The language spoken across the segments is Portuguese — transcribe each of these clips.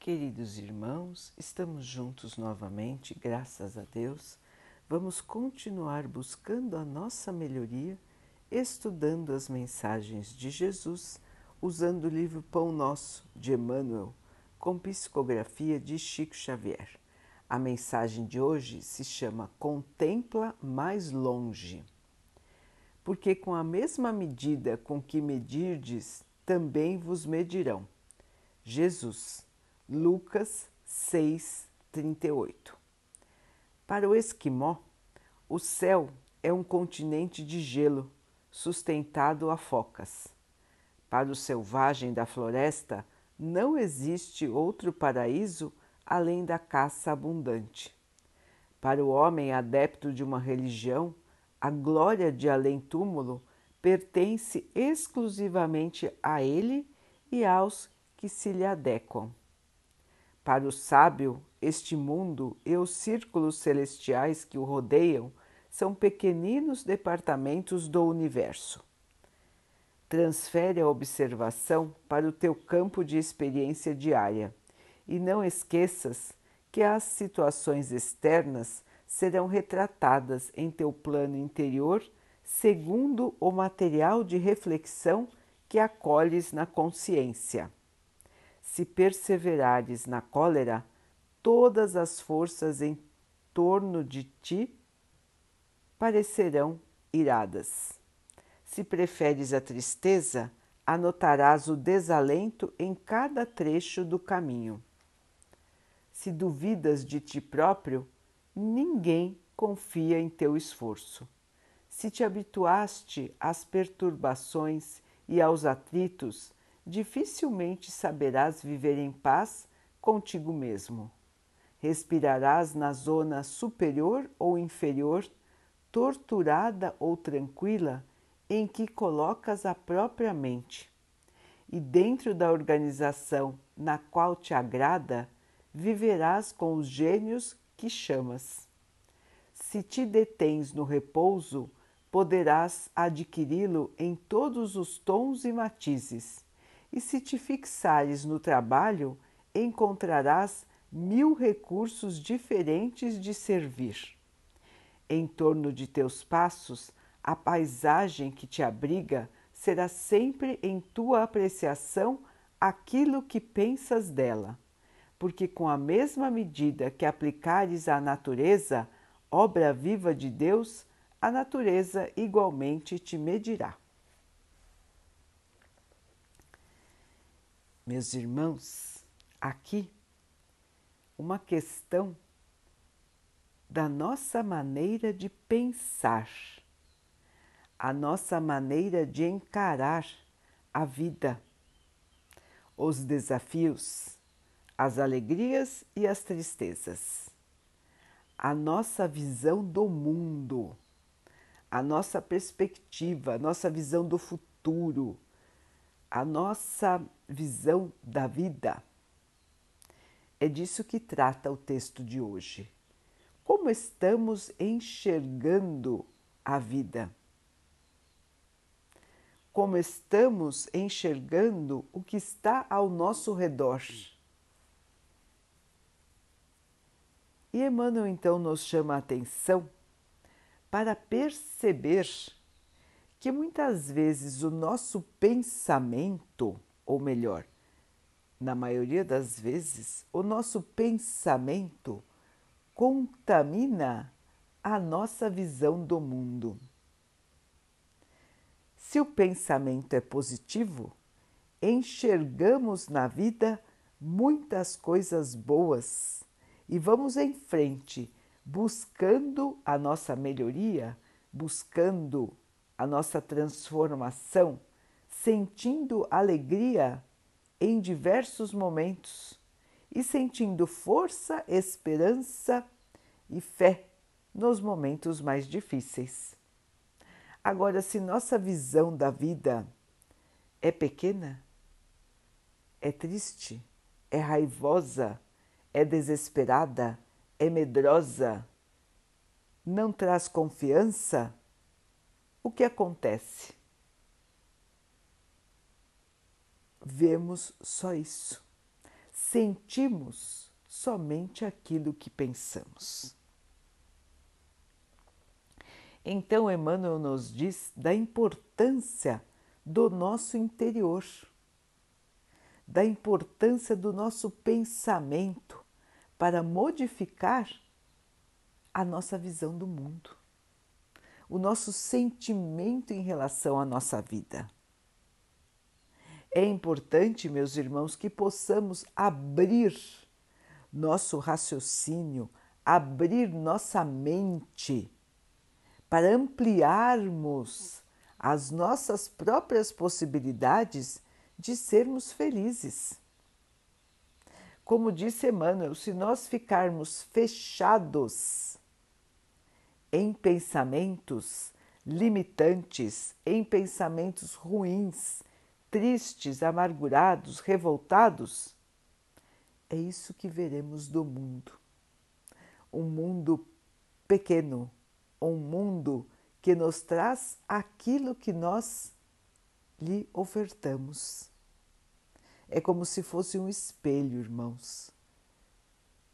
Queridos irmãos, estamos juntos novamente, graças a Deus. Vamos continuar buscando a nossa melhoria, estudando as mensagens de Jesus, usando o livro Pão Nosso de Emmanuel, com psicografia de Chico Xavier. A mensagem de hoje se chama Contempla mais longe. Porque com a mesma medida com que medirdes, também vos medirão. Jesus Lucas 6, 38. Para o esquimó, o céu é um continente de gelo sustentado a focas. Para o selvagem da floresta, não existe outro paraíso além da caça abundante. Para o homem adepto de uma religião, a glória de além-túmulo pertence exclusivamente a ele e aos que se lhe adequam. Para o sábio, este mundo e os círculos celestiais que o rodeiam são pequeninos departamentos do universo. Transfere a observação para o teu campo de experiência diária e não esqueças que as situações externas serão retratadas em teu plano interior segundo o material de reflexão que acolhes na consciência se perseverares na cólera, todas as forças em torno de ti parecerão iradas. Se preferes a tristeza, anotarás o desalento em cada trecho do caminho. Se duvidas de ti próprio, ninguém confia em teu esforço. Se te habituaste às perturbações e aos atritos, dificilmente saberás viver em paz contigo mesmo. Respirarás na zona superior ou inferior, torturada ou tranquila, em que colocas a própria mente. E dentro da organização na qual te agrada, viverás com os gênios que chamas. Se te detens no repouso, poderás adquiri-lo em todos os tons e matizes e se te fixares no trabalho, encontrarás mil recursos diferentes de servir. Em torno de teus passos, a paisagem que te abriga será sempre em tua apreciação aquilo que pensas dela, porque com a mesma medida que aplicares à natureza, obra viva de Deus, a natureza igualmente te medirá. Meus irmãos, aqui uma questão da nossa maneira de pensar, a nossa maneira de encarar a vida, os desafios, as alegrias e as tristezas, a nossa visão do mundo, a nossa perspectiva, a nossa visão do futuro a nossa visão da vida. É disso que trata o texto de hoje. Como estamos enxergando a vida? Como estamos enxergando o que está ao nosso redor? E Emmanuel então nos chama a atenção para perceber que muitas vezes o nosso pensamento, ou melhor, na maioria das vezes, o nosso pensamento contamina a nossa visão do mundo. Se o pensamento é positivo, enxergamos na vida muitas coisas boas e vamos em frente, buscando a nossa melhoria, buscando a nossa transformação, sentindo alegria em diversos momentos e sentindo força, esperança e fé nos momentos mais difíceis. Agora, se nossa visão da vida é pequena, é triste, é raivosa, é desesperada, é medrosa, não traz confiança, o que acontece? Vemos só isso. sentimos somente aquilo que pensamos. Então, Emmanuel nos diz da importância do nosso interior, da importância do nosso pensamento para modificar a nossa visão do mundo, o nosso sentimento em relação à nossa vida. É importante, meus irmãos, que possamos abrir nosso raciocínio, abrir nossa mente para ampliarmos as nossas próprias possibilidades de sermos felizes. Como disse Emmanuel, se nós ficarmos fechados em pensamentos limitantes, em pensamentos ruins, tristes, amargurados, revoltados, é isso que veremos do mundo. Um mundo pequeno, um mundo que nos traz aquilo que nós lhe ofertamos. É como se fosse um espelho, irmãos.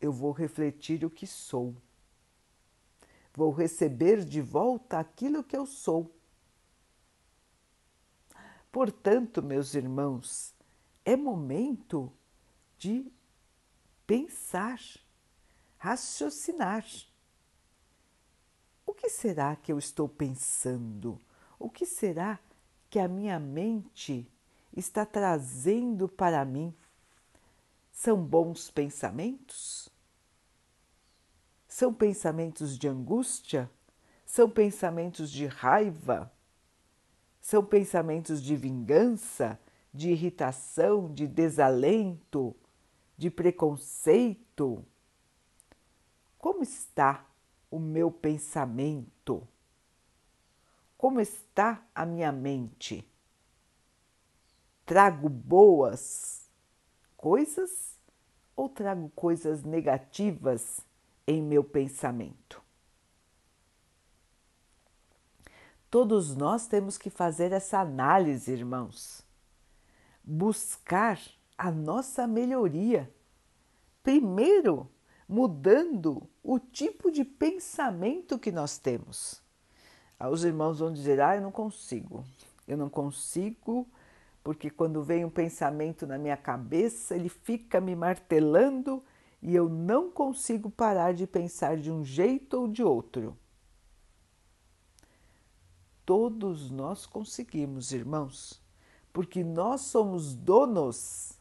Eu vou refletir o que sou. Vou receber de volta aquilo que eu sou. Portanto, meus irmãos, é momento de pensar, raciocinar. O que será que eu estou pensando? O que será que a minha mente está trazendo para mim? São bons pensamentos? São pensamentos de angústia? São pensamentos de raiva? São pensamentos de vingança, de irritação, de desalento, de preconceito? Como está o meu pensamento? Como está a minha mente? Trago boas coisas ou trago coisas negativas em meu pensamento? Todos nós temos que fazer essa análise, irmãos. Buscar a nossa melhoria. Primeiro, mudando o tipo de pensamento que nós temos. Os irmãos vão dizer: Ah, eu não consigo, eu não consigo, porque quando vem um pensamento na minha cabeça, ele fica me martelando e eu não consigo parar de pensar de um jeito ou de outro. Todos nós conseguimos, irmãos, porque nós somos donos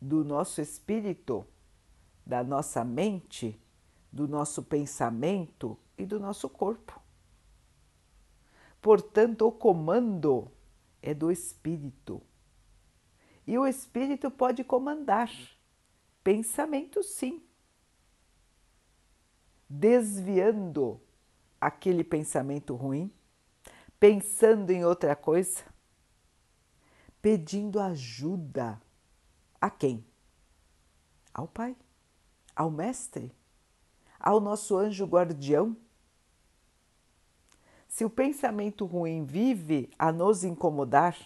do nosso espírito da nossa mente, do nosso pensamento e do nosso corpo. Portanto, o comando é do espírito. E o espírito pode comandar pensamento, sim, desviando aquele pensamento ruim, pensando em outra coisa, pedindo ajuda a quem? Ao Pai ao Mestre, ao nosso anjo guardião? Se o pensamento ruim vive a nos incomodar,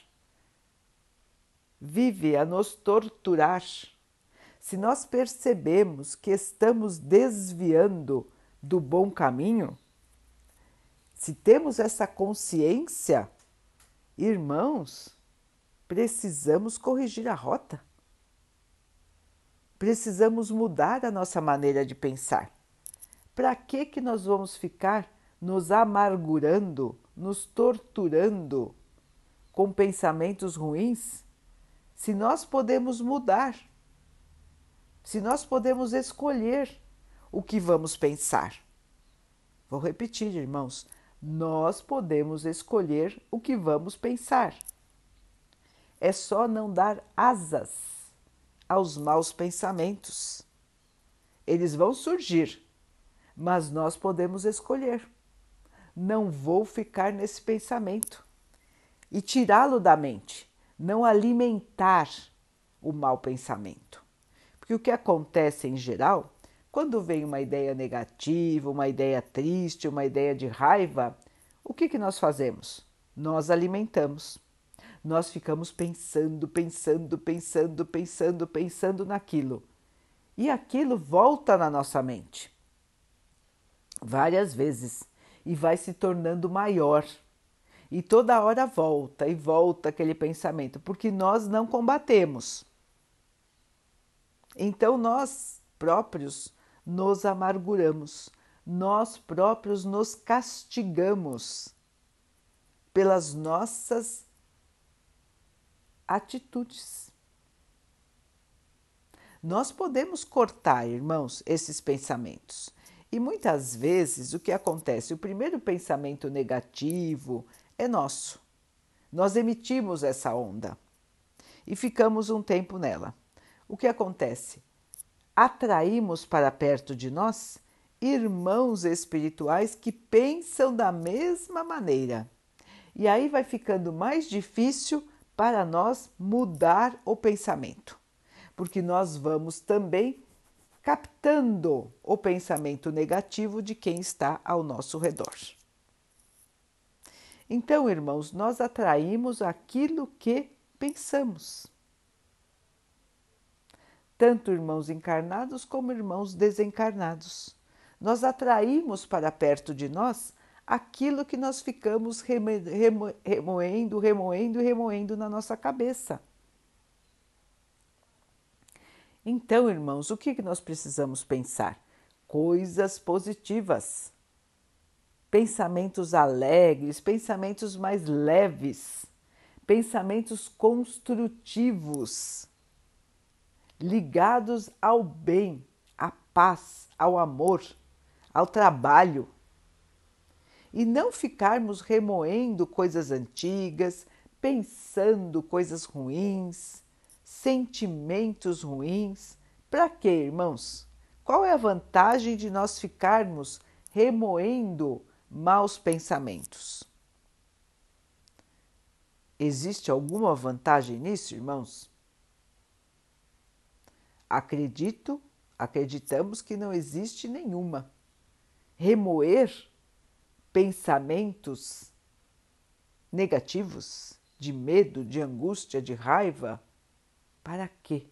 vive a nos torturar, se nós percebemos que estamos desviando do bom caminho, se temos essa consciência, irmãos, precisamos corrigir a rota precisamos mudar a nossa maneira de pensar. Para que que nós vamos ficar nos amargurando, nos torturando com pensamentos ruins, se nós podemos mudar? Se nós podemos escolher o que vamos pensar. Vou repetir, irmãos, nós podemos escolher o que vamos pensar. É só não dar asas aos maus pensamentos. Eles vão surgir, mas nós podemos escolher. Não vou ficar nesse pensamento e tirá-lo da mente, não alimentar o mau pensamento. Porque o que acontece em geral, quando vem uma ideia negativa, uma ideia triste, uma ideia de raiva, o que, que nós fazemos? Nós alimentamos. nós ficamos pensando, pensando, pensando, pensando, pensando naquilo. E aquilo volta na nossa mente várias vezes e vai se tornando maior. E toda hora volta e volta aquele pensamento, porque nós não combatemos. Então nós próprios nos amarguramos, nós próprios nos castigamos pelas nossas atitudes. Nós podemos cortar, irmãos, esses pensamentos. E muitas vezes o que acontece? O primeiro pensamento negativo é nosso. Nós emitimos essa onda e ficamos um tempo nela. O que acontece? Atraímos para perto de nós irmãos espirituais que pensam da mesma maneira. E aí vai ficando mais difícil para nós mudar o pensamento, porque nós vamos também captando o pensamento negativo de quem está ao nosso redor. Então, irmãos, nós atraímos aquilo que pensamos. Tanto irmãos encarnados como irmãos desencarnados. Nós atraímos para perto de nós aquilo que nós ficamos remoendo, remoendo e remoendo na nossa cabeça. Então, irmãos, o que nós precisamos pensar? Coisas positivas, pensamentos alegres, pensamentos mais leves, pensamentos construtivos, ligados ao bem, à paz, ao amor, ao trabalho e não ficarmos remoendo coisas antigas, pensando coisas ruins, sentimentos ruins. Para quê, irmãos? Qual é a vantagem de nós ficarmos remoendo maus pensamentos? Existe alguma vantagem nisso, irmãos? Acredito, acreditamos que não existe nenhuma. Remoer pensamentos negativos, de medo, de angústia, de raiva, para quê?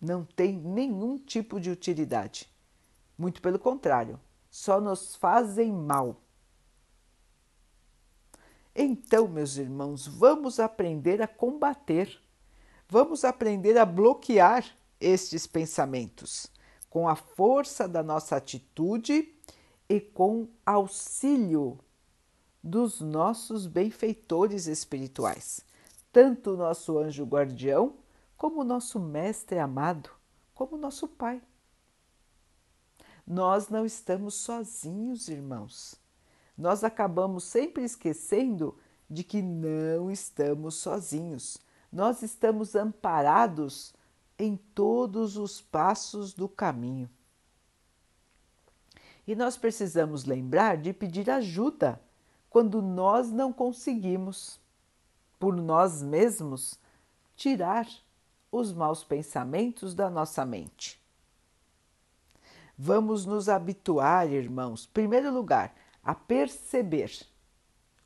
Não tem nenhum tipo de utilidade. Muito pelo contrário, só nos fazem mal. Então, meus irmãos, vamos aprender a combater, vamos aprender a bloquear estes pensamentos com a força da nossa atitude e com auxílio dos nossos benfeitores espirituais, tanto o nosso anjo guardião, como o nosso mestre amado, como o nosso Pai. Nós não estamos sozinhos, irmãos. Nós acabamos sempre esquecendo de que não estamos sozinhos. Nós estamos amparados em todos os passos do caminho. E nós precisamos lembrar de pedir ajuda quando nós não conseguimos, por nós mesmos, tirar os maus pensamentos da nossa mente. Vamos nos habituar, irmãos, primeiro lugar, a perceber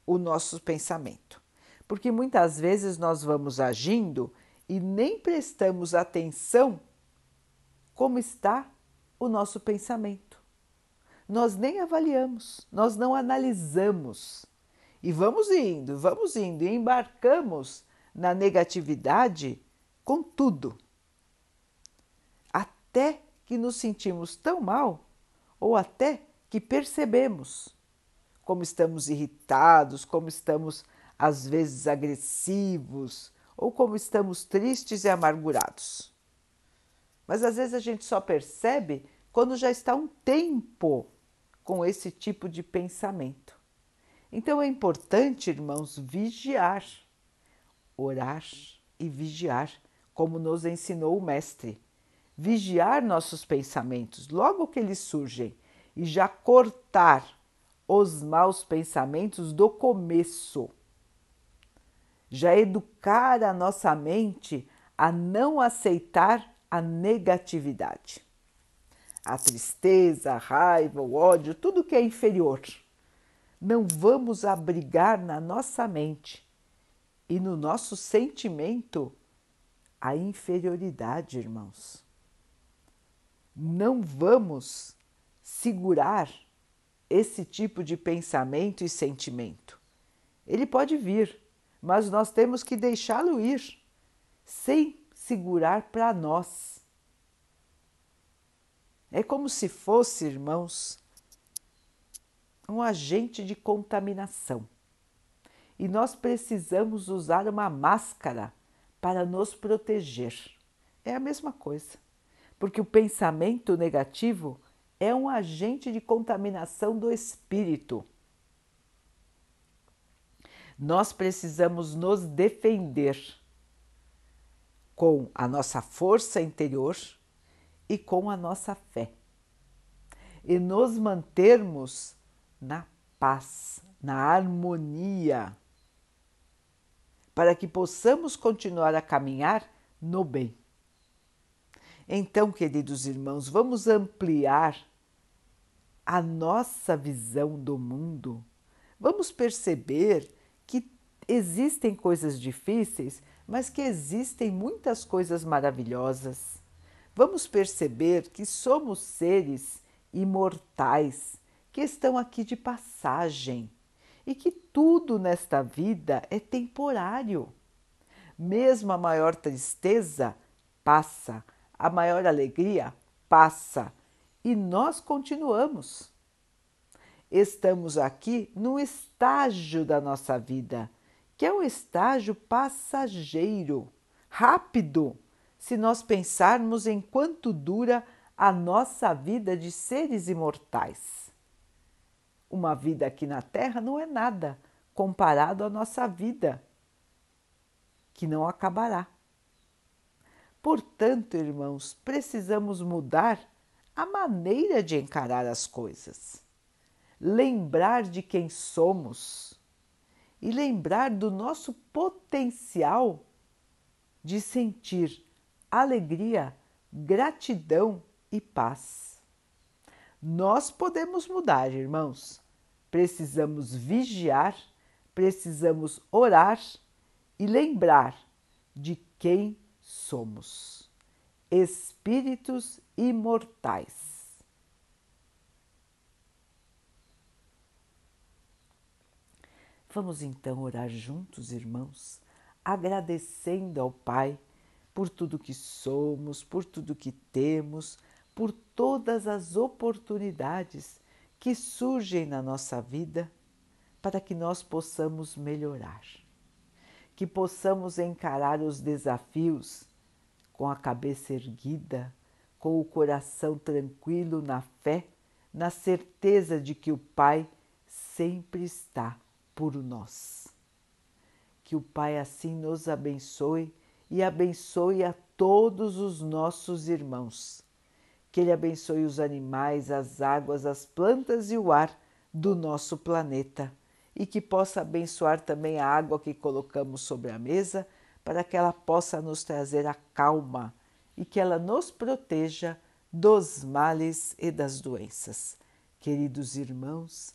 o nosso pensamento, porque muitas vezes nós vamos agindo e nem prestamos atenção como está o nosso pensamento nós nem avaliamos, nós não analisamos. E vamos indo, vamos indo, e embarcamos na negatividade com tudo. Até que nos sentimos tão mal, ou até que percebemos como estamos irritados, como estamos às vezes agressivos, ou como estamos tristes e amargurados. Mas às vezes a gente só percebe quando já está um tempo com esse tipo de pensamento. Então é importante, irmãos, vigiar, orar e vigiar, como nos ensinou o Mestre. Vigiar nossos pensamentos logo que eles surgem e já cortar os maus pensamentos do começo. Já educar a nossa mente a não aceitar a negatividade a tristeza, a raiva, o ódio, tudo que é inferior. não vamos abrigar na nossa mente e no nosso sentimento a inferioridade, irmãos. Não vamos segurar esse tipo de pensamento e sentimento. Ele pode vir, mas nós temos que deixá-lo ir, sem segurar para nós. É como se fosse, irmãos, um agente de contaminação. E nós precisamos usar uma máscara para nos proteger. É a mesma coisa, porque o pensamento negativo é um agente de contaminação do espírito. Nós precisamos nos defender com a nossa força interior e com a nossa fé, e nos mantermos na paz, na harmonia, para que possamos continuar a caminhar no bem. Então, queridos irmãos, vamos ampliar a nossa visão do mundo. Vamos perceber que existem coisas difíceis, mas que existem muitas coisas maravilhosas. Vamos perceber que somos seres imortais que estão aqui de passagem e que tudo nesta vida é temporário. Mesmo a maior tristeza passa, a maior alegria passa e nós continuamos. Estamos aqui no estágio da nossa vida, que é um estágio passageiro, rápido, se nós pensarmos em quanto dura a nossa vida de seres imortais. Uma vida aqui na Terra não é nada comparado à nossa vida, que não acabará. Portanto, irmãos, precisamos mudar a maneira de encarar as coisas, lembrar de quem somos e lembrar do nosso potencial de sentir alegria, gratidão e paz. Nós podemos mudar, irmãos. Precisamos vigiar, precisamos orar e lembrar de quem somos espíritos imortais. Vamos então orar juntos, irmãos, agradecendo ao Pai por tudo que somos, por tudo que temos, por todas as oportunidades que surgem na nossa vida para que nós possamos melhorar, que possamos encarar os desafios com a cabeça erguida, com o coração tranquilo na fé, na certeza de que o Pai sempre está por nós. Que o Pai assim nos abençoe e abençoe a todos os nossos irmãos. Que Ele abençoe os animais, as águas, as plantas e o ar do nosso planeta e que possa abençoar também a água que colocamos sobre a mesa para que ela possa nos trazer a calma e que ela nos proteja dos males e das doenças. Queridos irmãos,